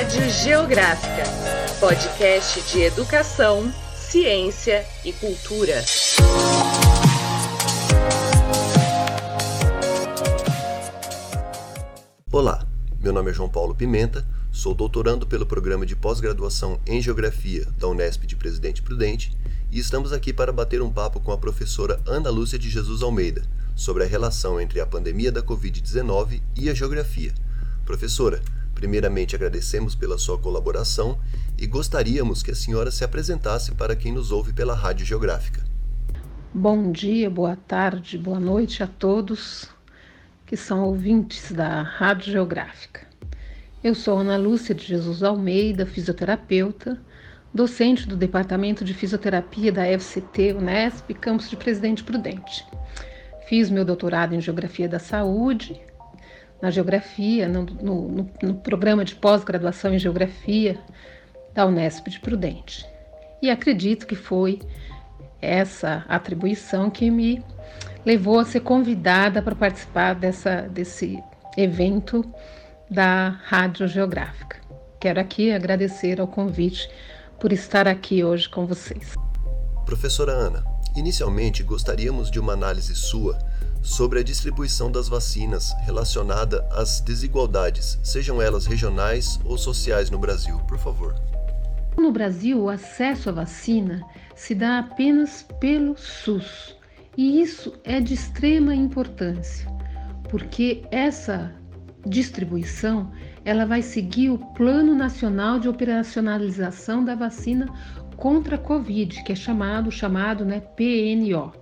Rádio Geográfica, podcast de educação, ciência e cultura. Olá, meu nome é João Paulo Pimenta, sou doutorando pelo programa de pós-graduação em Geografia da Unesp de Presidente Prudente e estamos aqui para bater um papo com a professora Ana Lúcia de Jesus Almeida sobre a relação entre a pandemia da Covid-19 e a geografia. Professora, primeiramente agradecemos pela sua colaboração e gostaríamos que a senhora se apresentasse para quem nos ouve pela Rádio Geográfica. Bom dia, boa tarde, boa noite a todos que são ouvintes da Rádio Geográfica. Eu sou Ana Lúcia de Jesus Almeida, fisioterapeuta, docente do Departamento de Fisioterapia da FCT Unesp, campus de Presidente Prudente. Fiz meu doutorado em Geografia da Saúde, na Geografia, no, no, no programa de pós-graduação em Geografia da Unesp de Prudente. E acredito que foi essa atribuição que me levou a ser convidada para participar dessa, desse evento da Rádio Geográfica. Quero aqui agradecer ao convite por estar aqui hoje com vocês. Professora Ana, inicialmente gostaríamos de uma análise sua sobre a distribuição das vacinas relacionada às desigualdades, sejam elas regionais ou sociais no Brasil, por favor. No Brasil, o acesso à vacina se dá apenas pelo SUS, e isso é de extrema importância, porque essa distribuição ela vai seguir o Plano Nacional de Operacionalização da Vacina contra a Covid, que é chamado, chamado né, PNO.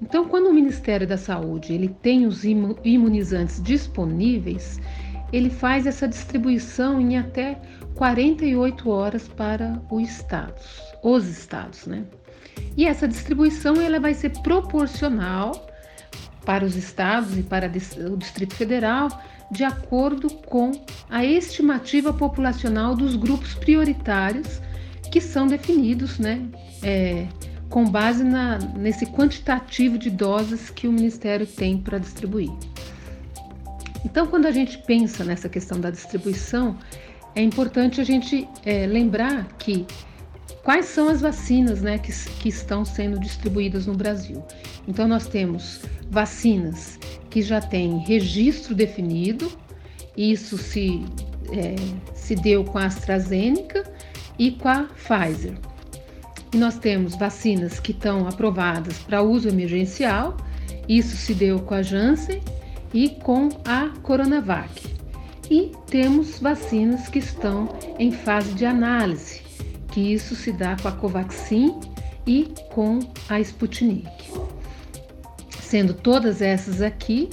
Então, quando o Ministério da Saúde ele tem os imunizantes disponíveis, ele faz essa distribuição em até 48 horas para os estados, os estados, né? E essa distribuição ela vai ser proporcional para os estados e para o Distrito Federal de acordo com a estimativa populacional dos grupos prioritários que são definidos, né, é, com base na, nesse quantitativo de doses que o Ministério tem para distribuir. Então, quando a gente pensa nessa questão da distribuição, é importante a gente é, lembrar que quais são as vacinas né, que, que estão sendo distribuídas no Brasil. Então, nós temos vacinas que já têm registro definido, isso se, é, se deu com a AstraZeneca e com a Pfizer. E nós temos vacinas que estão aprovadas para uso emergencial, isso se deu com a Janssen e com a Coronavac. E temos vacinas que estão em fase de análise, que isso se dá com a Covaxin e com a Sputnik. Sendo todas essas aqui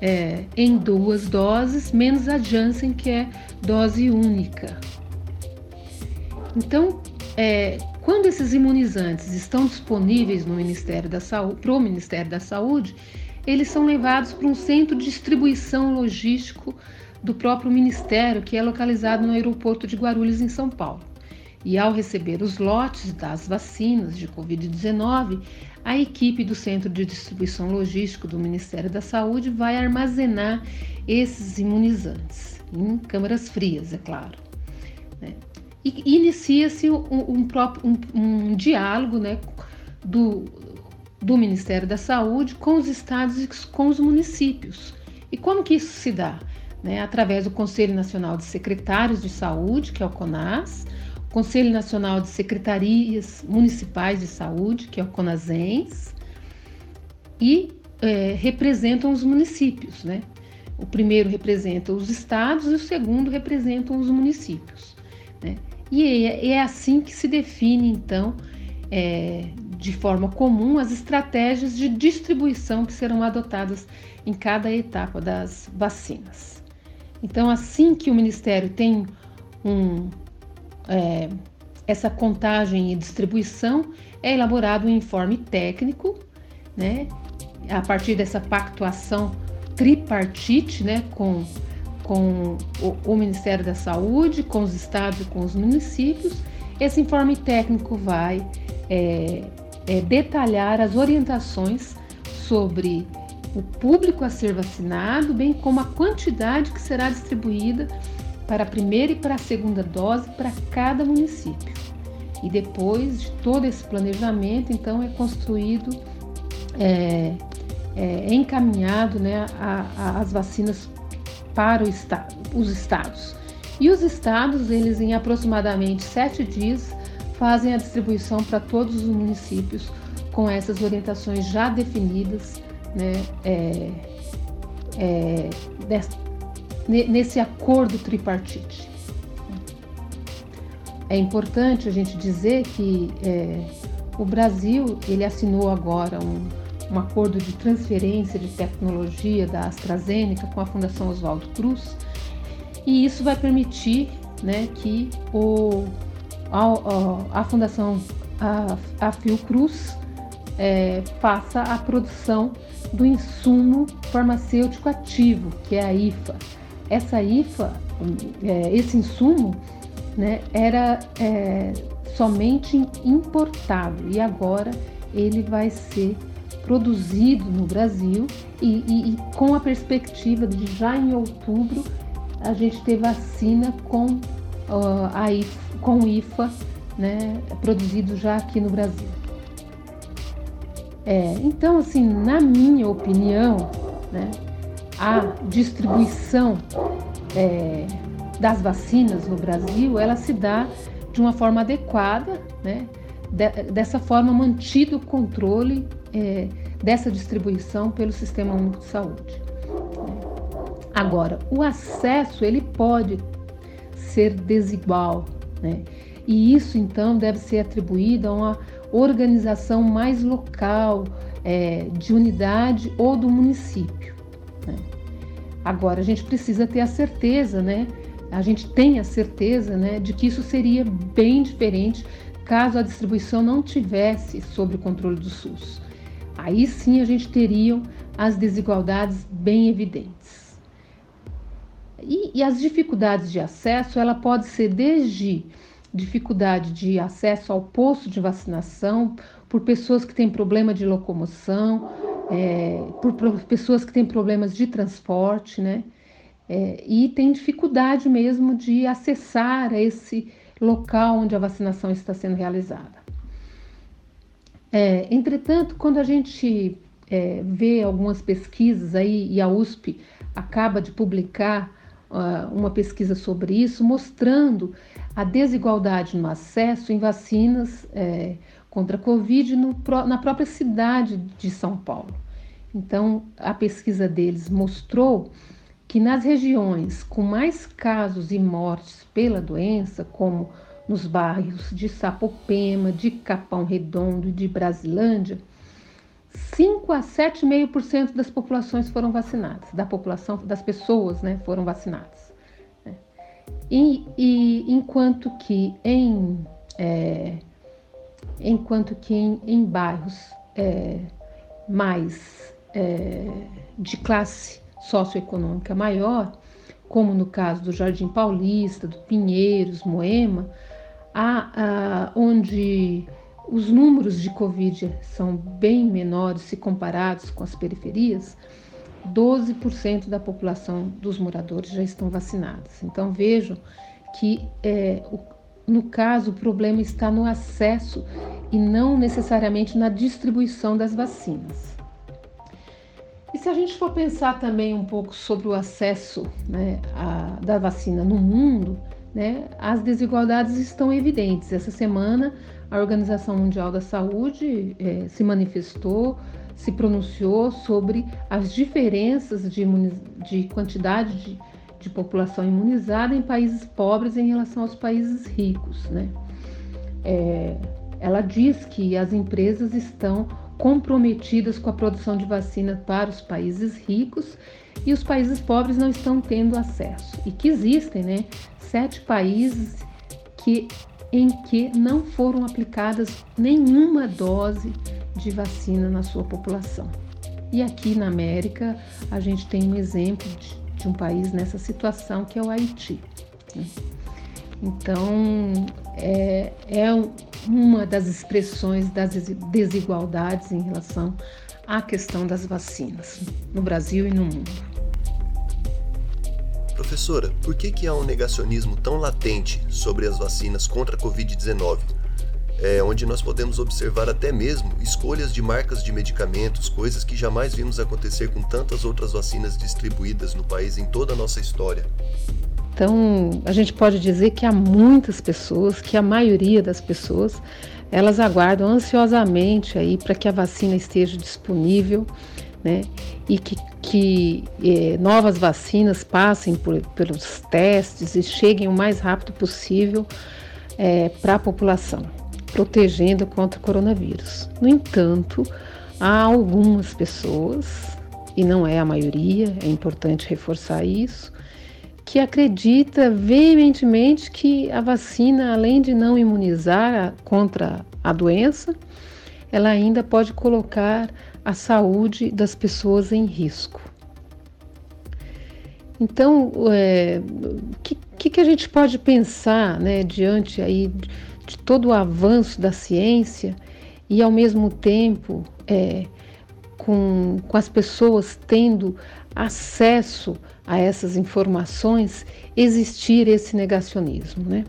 é, em duas doses, menos a Janssen, que é dose única. Então, é, quando esses imunizantes estão disponíveis no Ministério da Saúde, para o Ministério da Saúde, eles são levados para um centro de distribuição logístico do próprio Ministério, que é localizado no aeroporto de Guarulhos, em São Paulo. E ao receber os lotes das vacinas de Covid-19, a equipe do Centro de Distribuição Logístico do Ministério da Saúde vai armazenar esses imunizantes em câmaras frias, é claro. E inicia-se um, um, um, um, diálogo né, do, do Ministério da Saúde com os estados e com os municípios. E como que isso se dá? Né? Através do Conselho Nacional de Secretários de Saúde, que é o CONAS, Conselho Nacional de Secretarias Municipais de Saúde, que é o CONASENS, e é, representam os municípios, né? O primeiro representa os estados e o segundo representam os municípios. Né? E é, é, assim que se define, então, é, de forma comum, as estratégias de distribuição que serão adotadas em cada etapa das vacinas. Então, assim que o Ministério tem um é, essa contagem e distribuição, é elaborado um informe técnico, né, a partir dessa pactuação tripartite, né, com, com o, o Ministério da Saúde, com os estados e com os municípios. Esse informe técnico vai é, é, detalhar as orientações sobre o público a ser vacinado, bem como a quantidade que será distribuída para a primeira e para a segunda dose para cada município. E depois de todo esse planejamento, então é construído, é, é, encaminhado né, a, a, as vacinas para estado, os estados. E os estados, eles em aproximadamente sete dias, fazem a distribuição para todos os municípios com essas orientações já definidas né, é, é, nesse acordo tripartite. É importante a gente dizer que é, o Brasil ele assinou agora um, um acordo de transferência de tecnologia da AstraZeneca com a Fundação Oswaldo Cruz e isso vai permitir né, que o, a, a Fundação a, a Fiocruz é, faça a produção do insumo farmacêutico ativo, que é a IFA. Essa IFA, é, esse insumo, né, era é, somente importado e agora ele vai ser produzido no Brasil e, e, e, com a perspectiva de já em outubro a gente ter vacina com uh, a IFA, com IFA, né, produzido já aqui no Brasil. É, então, assim, na minha opinião, né, a distribuição é, das vacinas no Brasil, ela se dá de uma forma adequada, né, de, dessa forma mantido o controle é, dessa distribuição pelo Sistema Único de Saúde. Agora, o acesso ele pode ser desigual, né? E isso então deve ser atribuído a uma organização mais local, é, de unidade ou do município. Né? Agora, a gente precisa ter a certeza, né? A gente tem a certeza, né, de que isso seria bem diferente caso a distribuição não tivesse sob o controle do SUS. Aí sim a gente teria as desigualdades bem evidentes. E, e as dificuldades de acesso, ela pode ser desde dificuldade de acesso ao posto de vacinação, por pessoas que têm problema de locomoção, é, por, por, pessoas que têm problemas de transporte, né? É, e tem dificuldade mesmo de acessar esse local onde a vacinação está sendo realizada. É, entretanto, quando a gente é, vê algumas pesquisas aí, e a USP acaba de publicar uh, uma pesquisa sobre isso, mostrando a desigualdade no acesso em vacinas é, contra a Covid no, na própria cidade de São Paulo. Então, a pesquisa deles mostrou que nas regiões com mais casos e mortes pela doença, como nos bairros de Sapopema, de Capão Redondo e de Brasilândia, 5 a 7,5% das populações foram vacinadas, da população, das pessoas né, foram vacinadas. E, e enquanto que em, é, enquanto que em, em bairros é, mais é, de classe socioeconômica maior, como no caso do Jardim Paulista, do Pinheiros, Moema, onde os números de Covid são bem menores se comparados com as periferias, 12% da população dos moradores já estão vacinados. Então vejam que é, no caso o problema está no acesso e não necessariamente na distribuição das vacinas. E se a gente for pensar também um pouco sobre o acesso né, a, da vacina no mundo, né, as desigualdades estão evidentes. Essa semana a Organização Mundial da Saúde é, se manifestou se pronunciou sobre as diferenças de, de quantidade de, de, população imunizada em países pobres em relação aos países ricos. Né? É, ela diz que as empresas estão comprometidas com a produção de vacina para os países ricos e os países pobres não estão tendo acesso. E que existem né, sete países que, em que não foram aplicadas nenhuma dose de vacina na sua população. E aqui na América, a gente tem um exemplo de, de um país nessa situação que é o Haiti. Né? Então, é, é uma das expressões das desigualdades em relação à questão das vacinas no Brasil e no mundo. Professora, por que, que há um negacionismo tão latente sobre as vacinas contra a Covid-19? É, onde nós podemos observar até mesmo escolhas de marcas de medicamentos, coisas que jamais vimos acontecer com tantas outras vacinas distribuídas no país em toda a nossa história. Então, a gente pode dizer que há muitas pessoas, que a maioria das pessoas, elas aguardam ansiosamente aí para que a vacina esteja disponível, né? E que, que eh, novas vacinas passem por, pelos testes e cheguem o mais rápido possível eh, para a população, protegendo contra o coronavírus. No entanto, há algumas pessoas, e não é a maioria, é importante reforçar isso, que acredita veementemente que a vacina, além de não imunizar contra a doença, ela ainda pode colocar a saúde das pessoas em risco. Então, o é, que, que, a gente pode pensar né, diante aí de todo o avanço da ciência e, ao mesmo tempo, é, com, com as pessoas tendo acesso a essas informações, existir esse negacionismo. Né?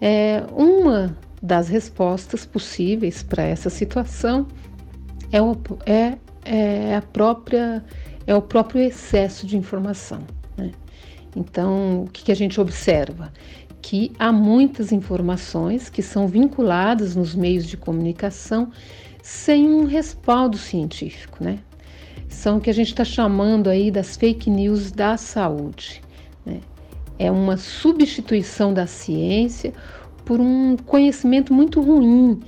É, uma das respostas possíveis para essa situação é, o, é, é, a própria, é o próprio excesso de informação. Né? Então, o que, que a gente observa? Que há muitas informações que são vinculadas nos meios de comunicação sem um respaldo científico, né? São o que a gente está chamando aí das fake news da saúde. Né? É uma substituição da ciência por um conhecimento muito ruim,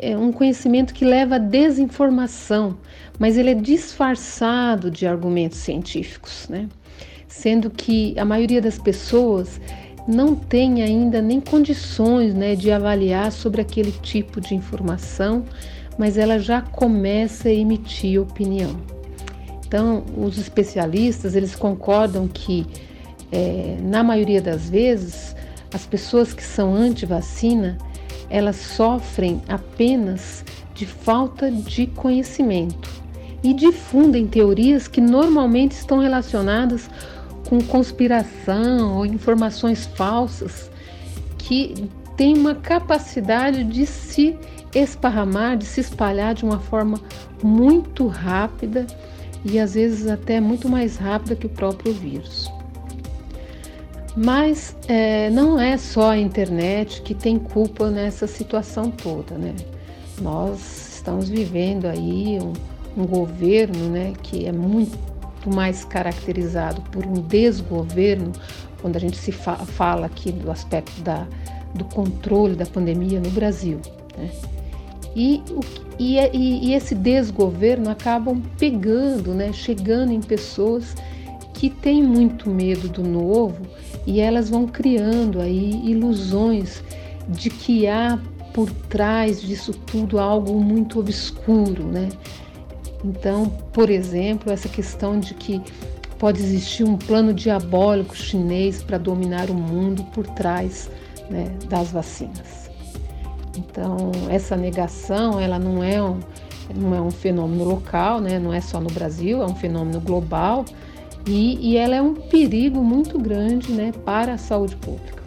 é um conhecimento que leva à desinformação, mas ele é disfarçado de argumentos científicos, né? Sendo que a maioria das pessoas não tem ainda nem condições né, de avaliar sobre aquele tipo de informação mas ela já começa a emitir opinião. Então, os especialistas eles concordam que, é, na maioria das vezes, as pessoas que são anti-vacina elas sofrem apenas de falta de conhecimento e difundem teorias que normalmente estão relacionadas com conspiração ou informações falsas que têm uma capacidade de se esparramar, de se espalhar de uma forma muito rápida e às vezes até muito mais rápida que o próprio vírus. Mas é, não é só a internet que tem culpa nessa situação toda, né? Nós estamos vivendo aí um, um governo, né, que é muito mais caracterizado por um desgoverno, quando a gente se fa fala aqui do aspecto da, do controle da pandemia no Brasil. Né? E, e, e, esse desgoverno acabam pegando, né, chegando em pessoas que têm muito medo do novo e elas vão criando aí ilusões de que há por trás disso tudo algo muito obscuro, né? Então, por exemplo, essa questão de que pode existir um plano diabólico chinês para dominar o mundo por trás né, das vacinas. Então, essa negação, ela não é um, não é um fenômeno local, né? não é só no Brasil, é um fenômeno global e, e ela é um perigo muito grande né, para a saúde pública.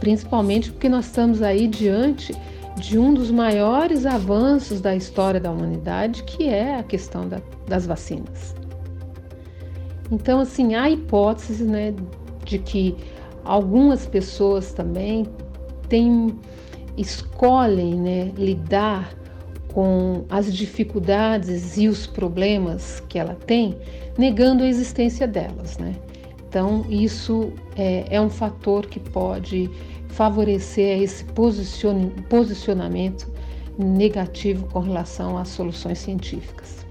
Principalmente porque nós estamos aí diante de um dos maiores avanços da história da humanidade, que é a questão da, das vacinas. Então, assim, há hipótese né, de que algumas pessoas também têm escolhem né, lidar com as dificuldades e os problemas que ela tem, negando a existência delas. Né? Então, isso é, é um fator que pode favorecer esse posicionamento negativo com relação às soluções científicas.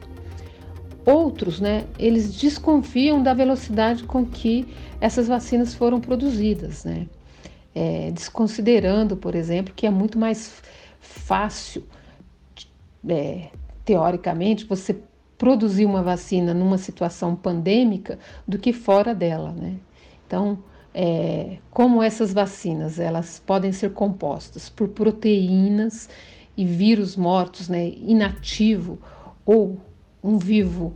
Outros, né, eles desconfiam da velocidade com que essas vacinas foram produzidas, né? é, desconsiderando, por exemplo, que é muito mais fácil, é, teoricamente, você produzir uma vacina numa situação pandêmica do que fora dela, né? Então, é, como essas vacinas elas podem ser compostas por proteínas e vírus mortos, né, inativo ou um vivo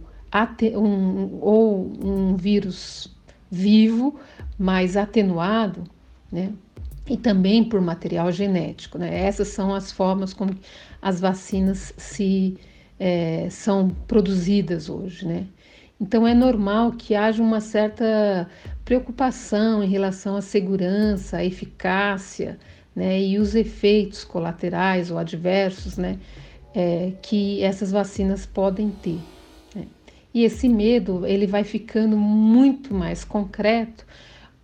um, ou um vírus vivo, mas atenuado, né? E também por material genético, né? Essas são as formas como as vacinas se é, são produzidas hoje, né? Então é normal que haja uma certa preocupação em relação à segurança, à eficácia, né? E os efeitos colaterais ou adversos, né? É, que essas vacinas podem ter. E esse medo ele vai ficando muito mais concreto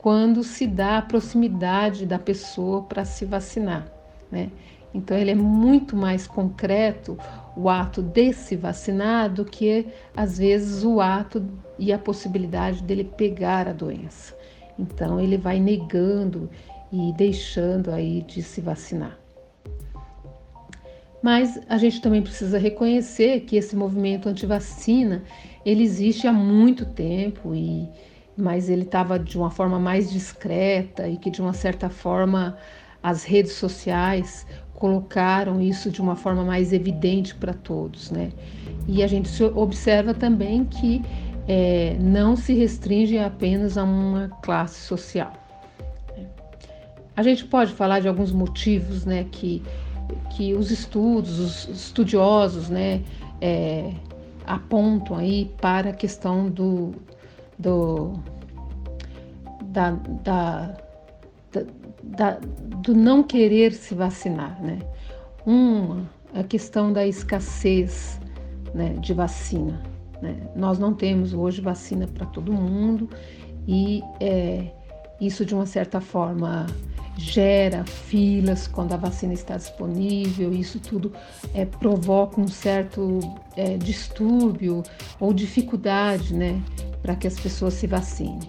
quando se dá a proximidade da pessoa para se vacinar, né? Então ele é muito mais concreto o ato de se vacinar do que às vezes o ato e a possibilidade dele pegar a doença. Então ele vai negando e deixando aí de se vacinar. Mas a gente também precisa reconhecer que esse movimento anti-vacina ele existe há muito tempo e mas ele estava de uma forma mais discreta e que de uma certa forma as redes sociais colocaram isso de uma forma mais evidente para todos, né? E a gente observa também que é, não se restringe apenas a uma classe social. A gente pode falar de alguns motivos, né, que, que os estudos, os estudiosos, né, é, apontam aí para a questão do, do, da, da, da, do não querer se vacinar, né? Uma, a questão da escassez né, de vacina. Né? Nós não temos hoje vacina para todo mundo e é, isso, de uma certa forma, gera filas quando a vacina está disponível, isso tudo é, provoca um certo é, distúrbio ou dificuldade né, para que as pessoas se vacinem.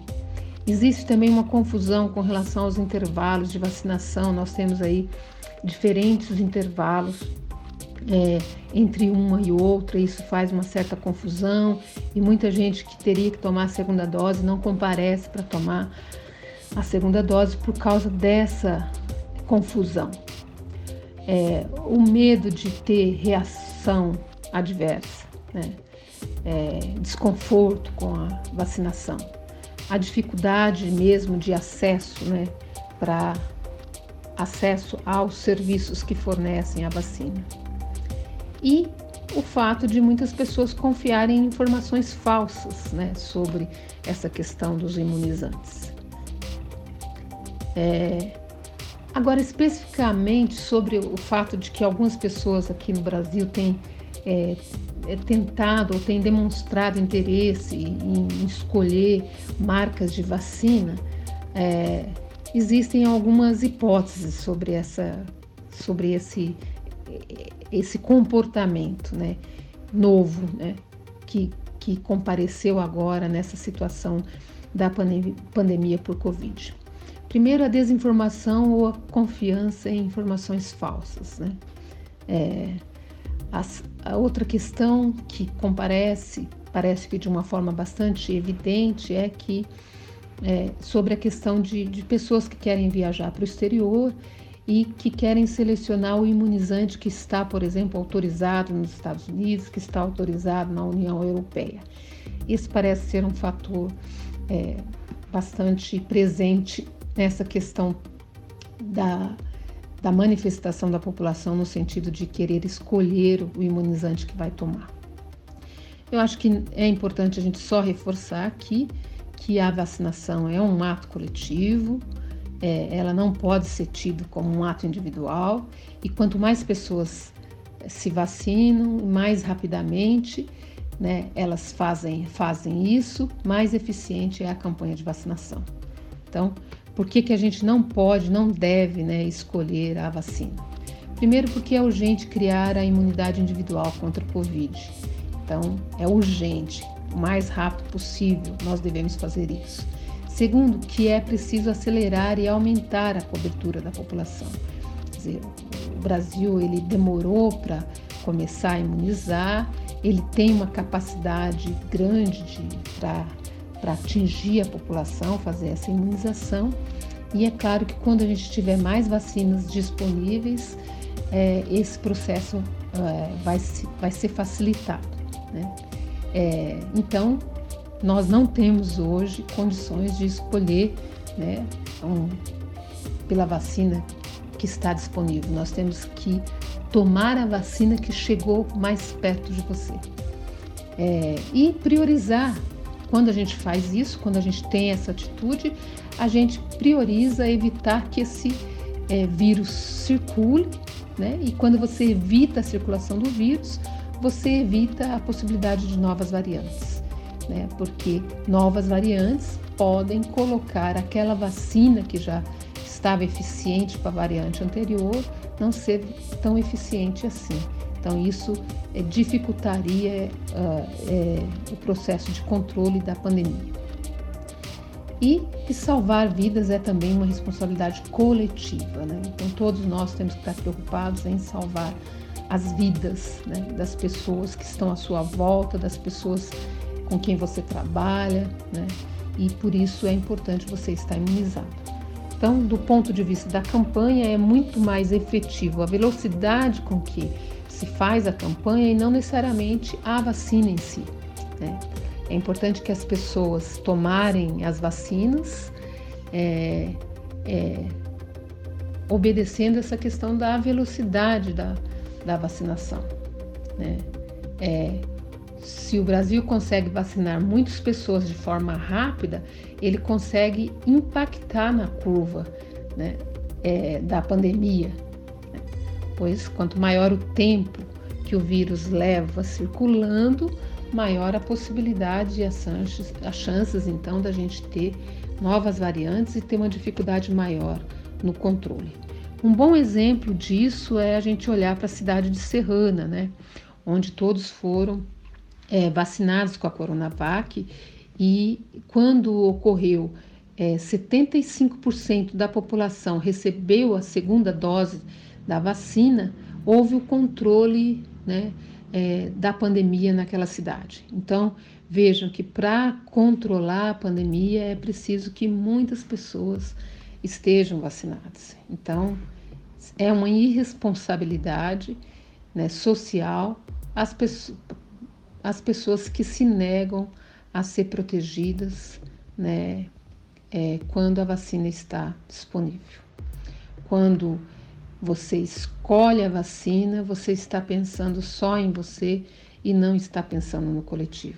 Existe também uma confusão com relação aos intervalos de vacinação, nós temos aí diferentes intervalos é, entre uma e outra, isso faz uma certa confusão e muita gente que teria que tomar a segunda dose não comparece para tomar a segunda dose por causa dessa confusão. É, o medo de ter reação adversa, né? É, desconforto com a vacinação, a dificuldade mesmo de acesso né, para acesso aos serviços que fornecem a vacina. E o fato de muitas pessoas confiarem em informações falsas né, sobre essa questão dos imunizantes. É, agora, especificamente sobre o fato de que algumas pessoas aqui no Brasil têm é, é, tentado ou têm demonstrado interesse em, em escolher marcas de vacina, é, existem algumas hipóteses sobre, essa, sobre esse, esse comportamento né, novo né, que, que compareceu agora nessa situação da pandemia por Covid. Primeiro, a desinformação ou a confiança em informações falsas. Né? É, as, a outra questão que comparece, parece que de uma forma bastante evidente, é que é, sobre a questão de, de pessoas que querem viajar para o exterior e que querem selecionar o imunizante que está, por exemplo, autorizado nos Estados Unidos, que está autorizado na União Europeia. Isso parece ser um fator é, bastante presente nessa questão da, da manifestação da população no sentido de querer escolher o imunizante que vai tomar. Eu acho que é importante a gente só reforçar aqui que a vacinação é um ato coletivo, é, ela não pode ser tida como um ato individual e quanto mais pessoas se vacinam, mais rapidamente né, elas fazem, fazem isso, mais eficiente é a campanha de vacinação. Então, por que, que a gente não pode, não deve né, escolher a vacina? Primeiro, porque é urgente criar a imunidade individual contra o Covid. Então, é urgente, o mais rápido possível, nós devemos fazer isso. Segundo, que é preciso acelerar e aumentar a cobertura da população. Quer dizer, o Brasil ele demorou para começar a imunizar, ele tem uma capacidade grande para para atingir a população, fazer essa imunização. E é claro que quando a gente tiver mais vacinas disponíveis, é, esse processo é, vai, vai ser facilitado. Né? É, então, nós não temos hoje condições de escolher né, um, pela vacina que está disponível. Nós temos que tomar a vacina que chegou mais perto de você. É, e priorizar. Quando a gente faz isso, quando a gente tem essa atitude, a gente prioriza evitar que esse é, vírus circule, né? E quando você evita a circulação do vírus, você evita a possibilidade de novas variantes, né? Porque novas variantes podem colocar aquela vacina que já estava eficiente para a variante anterior não ser tão eficiente assim. Então, isso é, dificultaria uh, é, o processo de controle da pandemia. E que salvar vidas é também uma responsabilidade coletiva. Né? Então, todos nós temos que estar preocupados em salvar as vidas né? das pessoas que estão à sua volta, das pessoas com quem você trabalha, né? e por isso é importante você estar imunizado. Então, do ponto de vista da campanha, é muito mais efetivo a velocidade com que se faz a campanha e não necessariamente a vacina em si. Né? É importante que as pessoas tomarem as vacinas, é, é, obedecendo essa questão da velocidade da, da vacinação. Né? É, se o Brasil consegue vacinar muitas pessoas de forma rápida, ele consegue impactar na curva né, é, da pandemia pois quanto maior o tempo que o vírus leva circulando, maior a possibilidade e as chances, as chances então da gente ter novas variantes e ter uma dificuldade maior no controle. Um bom exemplo disso é a gente olhar para a cidade de Serrana, né, onde todos foram é, vacinados com a Coronavac e quando ocorreu é, 75% da população recebeu a segunda dose da vacina, houve o controle né, é, da pandemia naquela cidade. Então, vejam que para controlar a pandemia é preciso que muitas pessoas estejam vacinadas. Então, é uma irresponsabilidade né, social as, pessoas, as pessoas que se negam a ser protegidas né, é, quando a vacina está disponível. Quando você escolhe a vacina, você está pensando só em você e não está pensando no coletivo.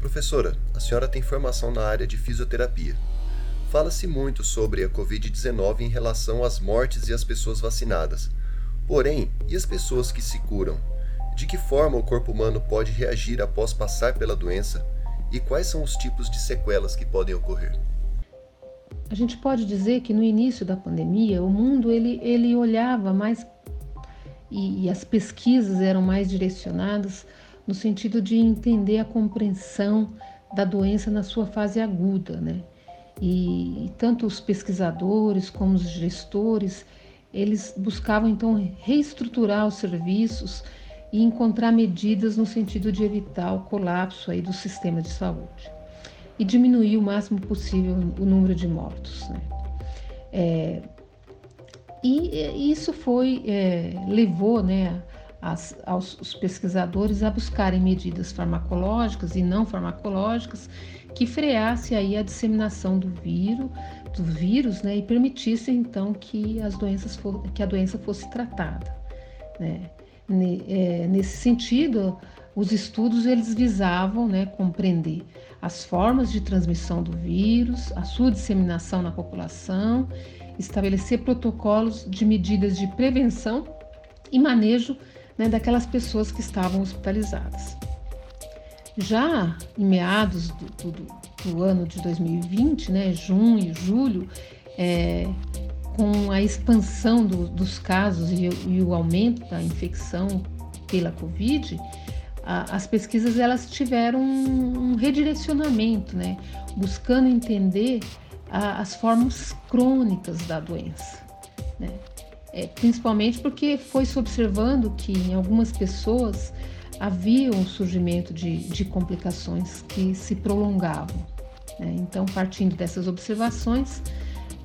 Professora, a senhora tem formação na área de fisioterapia. Fala-se muito sobre a Covid-19 em relação às mortes e às pessoas vacinadas. Porém, e as pessoas que se curam? De que forma o corpo humano pode reagir após passar pela doença? E quais são os tipos de sequelas que podem ocorrer? A gente pode dizer que no início da pandemia o mundo ele, ele olhava mais e, e as pesquisas eram mais direcionadas no sentido de entender a compreensão da doença na sua fase aguda, né? E, e, tanto os pesquisadores como os gestores, eles buscavam então reestruturar os serviços e encontrar medidas no sentido de evitar o colapso aí do sistema de saúde e diminuir o máximo possível o número de mortos. Né? É, e isso foi é, levou né, as, aos os pesquisadores a buscarem medidas farmacológicas e não farmacológicas que freasse aí a disseminação do vírus, do vírus, né, e permitisse então que as doenças for, que a doença fosse tratada. Né? É, nesse sentido, os estudos eles visavam né, compreender as formas de transmissão do vírus, a sua disseminação na população, estabelecer protocolos de medidas de prevenção e manejo né, daquelas pessoas que estavam hospitalizadas. Já em meados do, do, do ano de 2020, né, junho, julho, é, com a expansão do, dos casos e, e o aumento da infecção pela Covid, as pesquisas elas tiveram um, redirecionamento, né, buscando entender as formas crônicas da doença, né? É, principalmente porque foi se observando que em algumas pessoas havia um surgimento de, de complicações que se prolongavam. Né? Então, partindo dessas observações,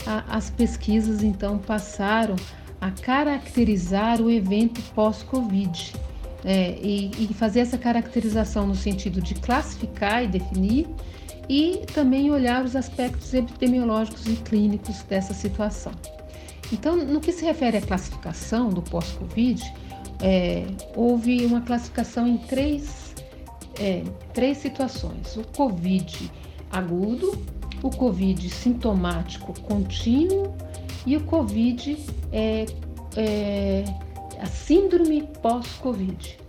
a, as pesquisas então passaram a caracterizar o evento pós-Covid. É, e, e fazer essa caracterização no sentido de classificar e definir e também olhar os aspectos epidemiológicos e clínicos dessa situação. Então, no que se refere à classificação do pós-Covid, é, houve uma classificação em três, é, três situações: o Covid agudo, o Covid sintomático contínuo e o Covid é, é, a síndrome pós-Covid.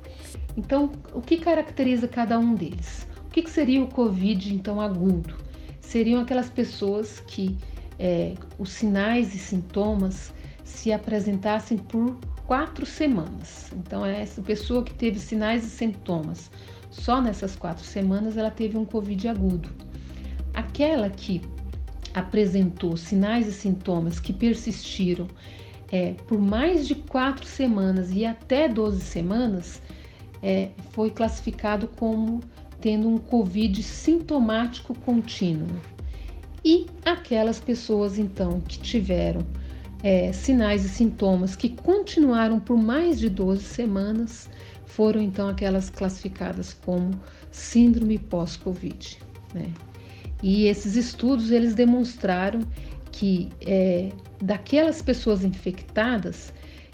Então, o que caracteriza cada um deles? O que, que seria o Covid, então, agudo? Seriam aquelas pessoas que é, os sinais e sintomas se apresentassem por quatro semanas. Então, é essa pessoa que teve sinais e sintomas só nessas quatro semanas, ela teve um Covid agudo. Aquela que apresentou sinais e sintomas que persistiram é, por mais de quatro semanas e até 12 semanas, é, foi classificado como tendo um Covid sintomático contínuo. E aquelas pessoas, então, que tiveram é, sinais e sintomas que continuaram por mais de 12 semanas, foram então aquelas classificadas como síndrome pós-Covid. Né? E esses estudos eles demonstraram que é, daquelas pessoas infectadas,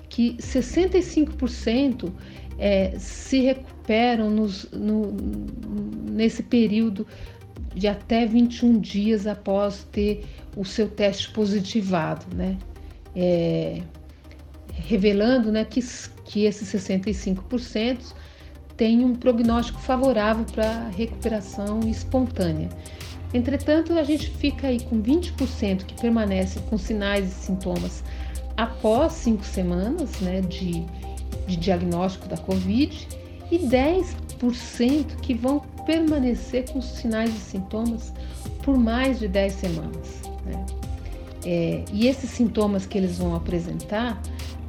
que 65% é, se recuperam nos, no, nesse período de até 21 dias após ter o seu teste positivado, né? É, revelando né, que, que esses 65% têm um prognóstico favorável para recuperação espontânea. Entretanto, a gente fica aí com 20% que permanece com sinais e sintomas após cinco semanas né, de, de diagnóstico da Covid e 10% que vão permanecer com sinais e sintomas por mais de 10 semanas. Né? É, e esses sintomas que eles vão apresentar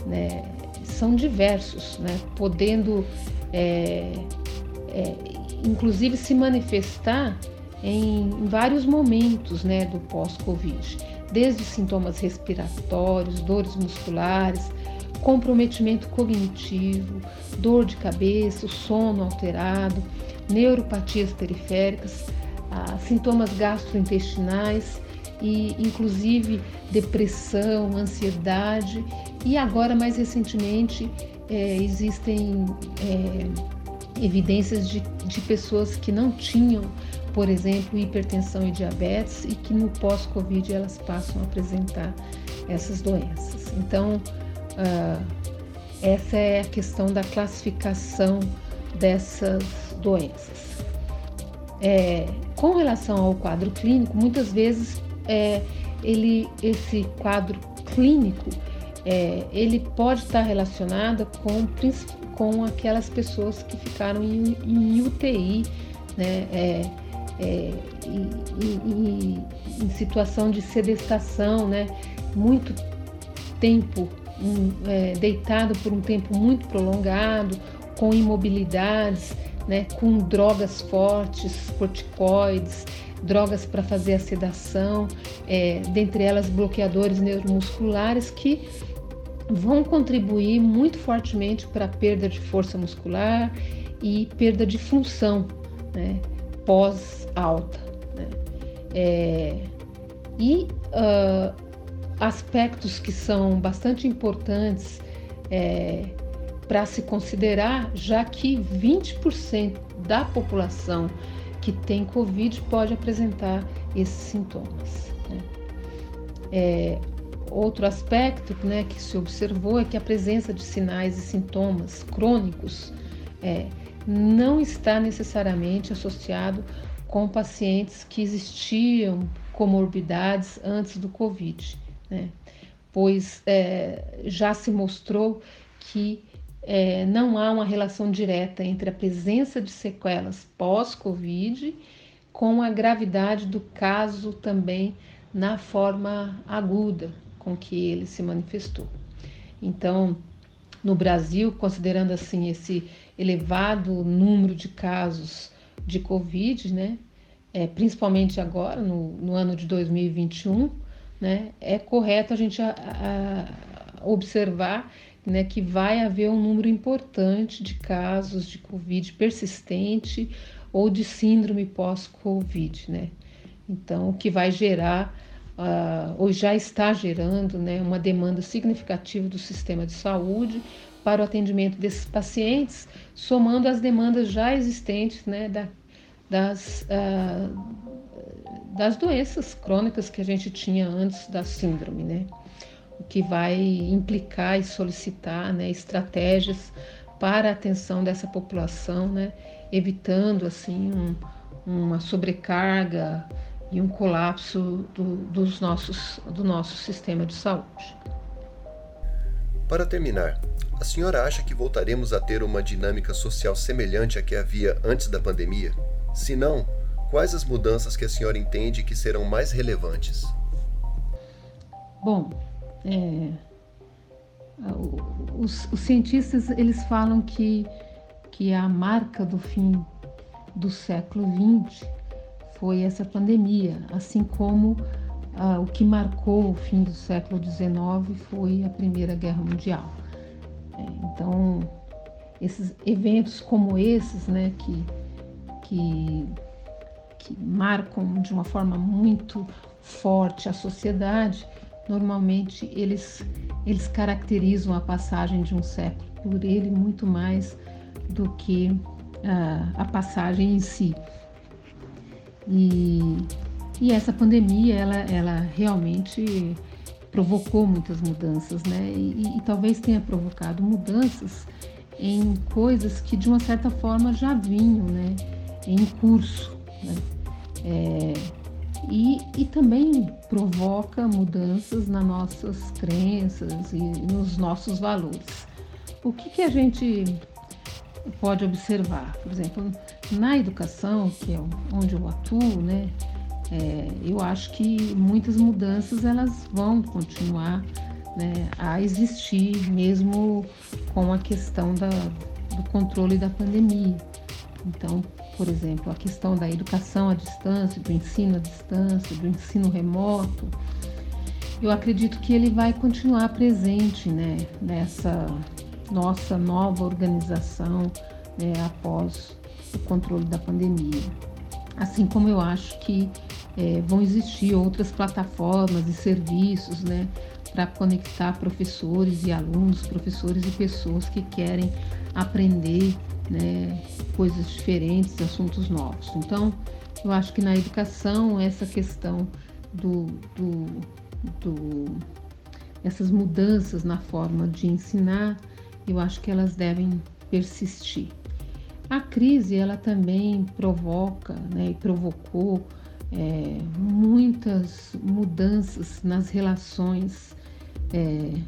né, são diversos, né, podendo é, é, inclusive se manifestar em vários momentos né, do pós-Covid, desde sintomas respiratórios, dores musculares, comprometimento cognitivo, dor de cabeça, sono alterado, neuropatias periféricas, ah, sintomas gastrointestinais e inclusive depressão, ansiedade. E agora mais recentemente é, existem é, evidências de, de pessoas que não tinham por exemplo, hipertensão e diabetes, e que no pós-Covid elas passam a apresentar essas doenças. Então, uh, essa é a questão da classificação dessas doenças. É, com relação ao quadro clínico, muitas vezes é, ele, esse quadro clínico é, ele pode estar relacionado com, com aquelas pessoas que ficaram em, em UTI, né? É, em, em, situação de sedestação, né? Muito tempo um, é, deitado por um tempo muito prolongado, com imobilidades, né? Com drogas fortes, corticoides, drogas para fazer a sedação, é, dentre elas bloqueadores neuromusculares que vão contribuir muito fortemente para a perda de força muscular e perda de função, né? Pós-alta. Né? É, e uh, aspectos que são bastante importantes é, para se considerar, já que 20% da população que tem Covid pode apresentar esses sintomas. Né? É, outro aspecto né, que se observou é que a presença de sinais e sintomas crônicos é, não está necessariamente associado com pacientes que existiam comorbidades antes do Covid, né? pois é, já se mostrou que é, não há uma relação direta entre a presença de sequelas pós-Covid com a gravidade do caso também na forma aguda com que ele se manifestou. Então, no Brasil, considerando assim esse elevado número de casos de Covid, né? É, principalmente agora, no, no, ano de 2021, né? É correto a gente a, a, observar né, que vai haver um número importante de casos de Covid persistente ou de síndrome pós-Covid, né? Então, o que vai gerar, uh, ou já está gerando, né, uma demanda significativa do sistema de saúde para o atendimento desses pacientes, somando as demandas já existentes, né, da, das, uh, das doenças crônicas que a gente tinha antes da síndrome, né? O que vai implicar e solicitar né, estratégias para a atenção dessa população, né? evitando assim um, uma sobrecarga e um colapso do, dos nossos, do nosso sistema de saúde. Para terminar, a senhora acha que voltaremos a ter uma dinâmica social semelhante à que havia antes da pandemia? Se não, quais as mudanças que a senhora entende que serão mais relevantes? Bom, é, os, os cientistas eles falam que que a marca do fim do século XX foi essa pandemia, assim como ah, o que marcou o fim do século XIX foi a Primeira Guerra Mundial. É, então, esses eventos como esses, né, que, que, que marcam de uma forma muito forte a sociedade, normalmente eles, eles caracterizam a passagem de um século por ele muito mais do que uh, a passagem em si. E, e essa pandemia, ela, ela realmente provocou muitas mudanças, né? E, e, talvez tenha provocado mudanças em coisas que de uma certa forma já vinham, né? Em curso, né? É, e, e também provoca mudanças nas nossas crenças e nos nossos valores. O que, que a gente pode observar. Por exemplo, na educação, que é onde eu atuo, né, é, eu acho que muitas mudanças elas vão continuar né, a existir, mesmo com a questão da, do controle da pandemia. Então, por exemplo, a questão da educação à distância, do ensino à distância, do ensino remoto, eu acredito que ele vai continuar presente né, nessa nossa nova organização né, após o controle da pandemia. Assim como eu acho que é, vão existir outras plataformas e serviços né, para conectar professores e alunos, professores e pessoas que querem aprender né, coisas diferentes, assuntos novos. Então, eu acho que na educação, essa questão do, do, do essas mudanças na forma de ensinar eu acho que elas devem persistir. A crise ela também provoca né, e provocou é, muitas mudanças nas relações é,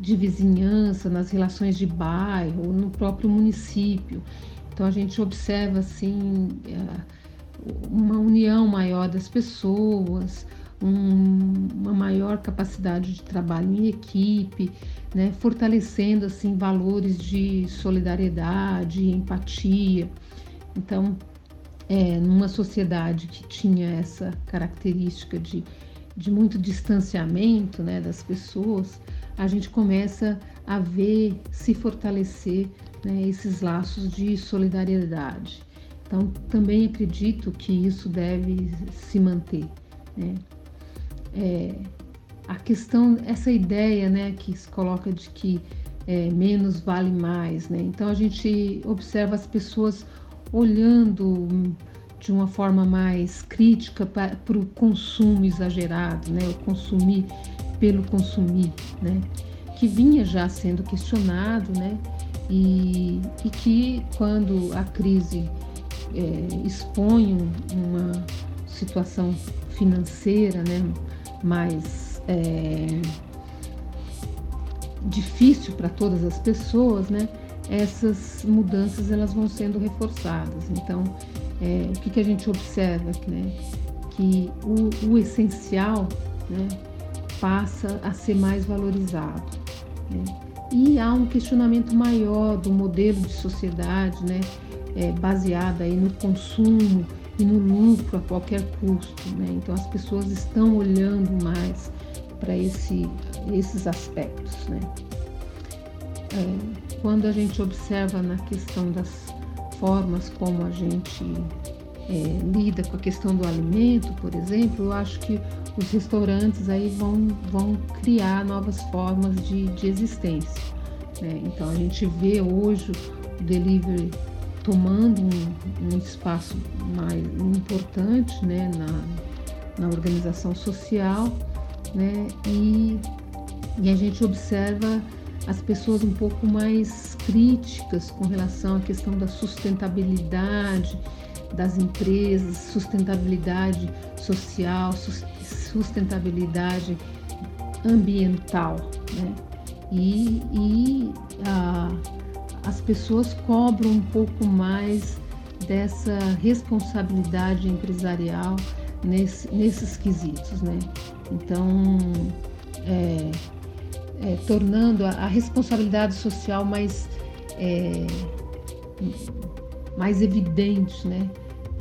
de vizinhança, nas relações de bairro, no próprio município. Então a gente observa assim é, uma união maior das pessoas, um, uma maior capacidade de trabalho em equipe, né, fortalecendo assim valores de solidariedade, empatia. Então, é, numa sociedade que tinha essa característica de, de muito distanciamento né, das pessoas, a gente começa a ver se fortalecer né, esses laços de solidariedade. Então, também acredito que isso deve se manter. Né? É, a questão, essa ideia né, que se coloca de que é, menos vale mais. Né? Então a gente observa as pessoas olhando de uma forma mais crítica para, o consumo exagerado, né? o consumir pelo consumir, né? que vinha já sendo questionado né? e, e que quando a crise é, expõe uma situação financeira né? mais é, difícil para todas as pessoas, né? Essas mudanças elas vão sendo reforçadas. Então, é, o que, que a gente observa, né? Que o, o essencial, né? Passa a ser mais valorizado. Né? E há um questionamento maior do modelo de sociedade, né? É, baseado aí no consumo e no lucro a qualquer custo, né? Então as pessoas estão olhando mais para esse, esses aspectos. Né? É, quando a gente observa na questão das formas como a gente é, lida com a questão do alimento, por exemplo, eu acho que os restaurantes aí vão, vão criar novas formas de, de existência. Né? Então a gente vê hoje o delivery tomando um, um espaço mais importante né, na, na organização social né, e, e a gente observa as pessoas um pouco mais críticas com relação à questão da sustentabilidade das empresas, sustentabilidade social, sustentabilidade ambiental, né? E, e a, as pessoas cobram um pouco mais dessa responsabilidade empresarial nesse, nesses quesitos, né? Então, é, é, tornando a, a, responsabilidade social mais, é, mais evidente né?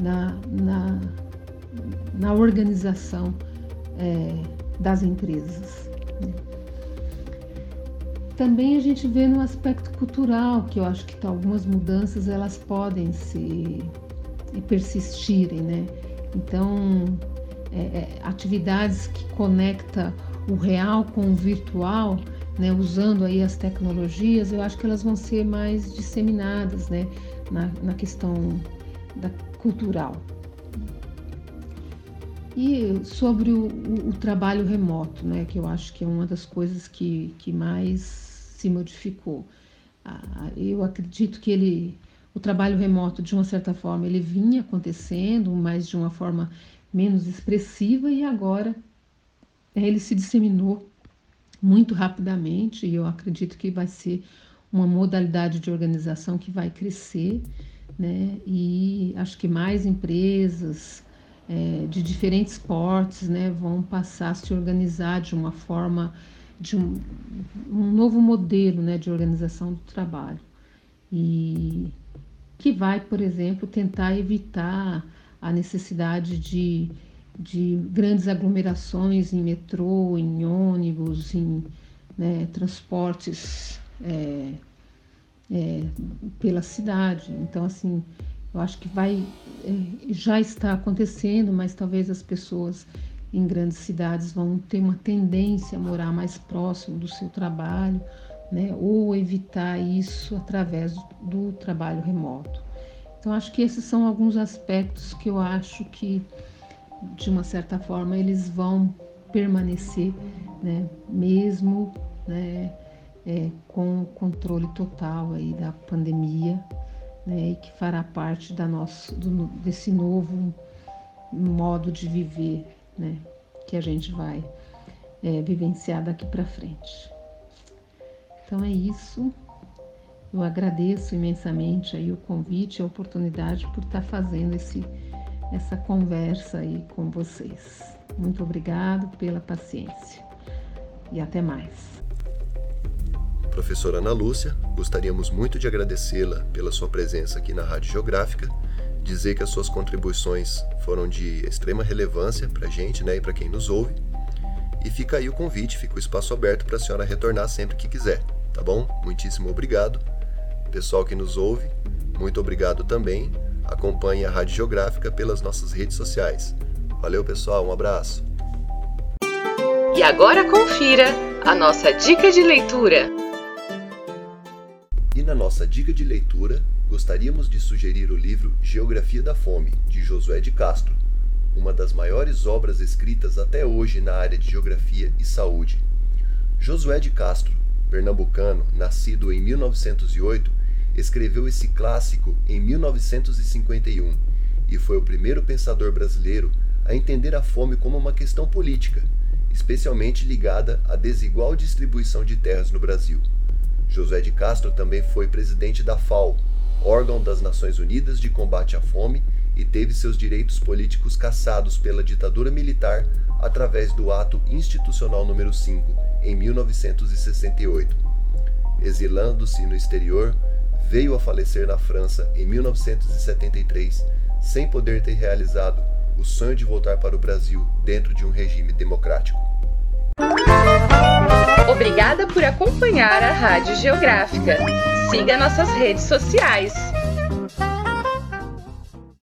na, na, na organização é, das empresas. Né? Também a gente vê no aspecto cultural, que eu acho que algumas mudanças elas podem se persistirem, né? Então, é, é, atividades que conecta o real com o virtual, né, usando aí as tecnologias, eu acho que elas vão ser mais disseminadas, né, na, na questão da cultural. E sobre o, o, o, trabalho remoto, né, que eu acho que é uma das coisas que, que mais se modificou. Ah, eu acredito que ele, o trabalho remoto, de uma certa forma, ele vinha acontecendo, mas de uma forma menos expressiva, e agora ele se disseminou muito rapidamente, e eu acredito que vai ser uma modalidade de organização que vai crescer, né? E acho que mais empresas, é, de diferentes portes né, vão passar a se organizar de uma forma, de um, um novo modelo né, de organização do trabalho. E que vai, por exemplo, tentar evitar a necessidade de, de grandes aglomerações em metrô, em ônibus, em né, transportes é, é, pela cidade. Então, assim, eu acho que vai, é, já está acontecendo, mas talvez as pessoas em grandes cidades vão ter uma tendência a morar mais próximo do seu trabalho, né? ou evitar isso através do trabalho remoto. Então, acho que esses são alguns aspectos que eu acho que, de uma certa forma, eles vão permanecer, né? mesmo né? É, com o controle total aí da pandemia né, e que fará parte da nosso, do, desse novo modo de viver né, que a gente vai é, vivenciar daqui para frente. Então é isso. Eu agradeço imensamente aí o convite a oportunidade por estar fazendo esse, essa conversa aí com vocês. Muito obrigado pela paciência e até mais. Professora Ana Lúcia, gostaríamos muito de agradecê-la pela sua presença aqui na Rádio Geográfica, dizer que as suas contribuições foram de extrema relevância para a gente né, e para quem nos ouve. E fica aí o convite, fica o espaço aberto para a senhora retornar sempre que quiser, tá bom? Muitíssimo obrigado. Pessoal que nos ouve, muito obrigado também. Acompanhe a Rádio Geográfica pelas nossas redes sociais. Valeu, pessoal, um abraço. E agora confira a nossa dica de leitura. E na nossa dica de leitura, gostaríamos de sugerir o livro Geografia da Fome, de Josué de Castro, uma das maiores obras escritas até hoje na área de geografia e saúde. Josué de Castro, pernambucano, nascido em 1908, escreveu esse clássico em 1951 e foi o primeiro pensador brasileiro a entender a fome como uma questão política, especialmente ligada à desigual distribuição de terras no Brasil. José de Castro também foi presidente da FAO, órgão das Nações Unidas de Combate à Fome, e teve seus direitos políticos cassados pela ditadura militar através do Ato Institucional número 5, em 1968. Exilando-se no exterior, veio a falecer na França em 1973, sem poder ter realizado o sonho de voltar para o Brasil dentro de um regime democrático. Obrigada por acompanhar a Rádio Geográfica. Siga nossas redes sociais.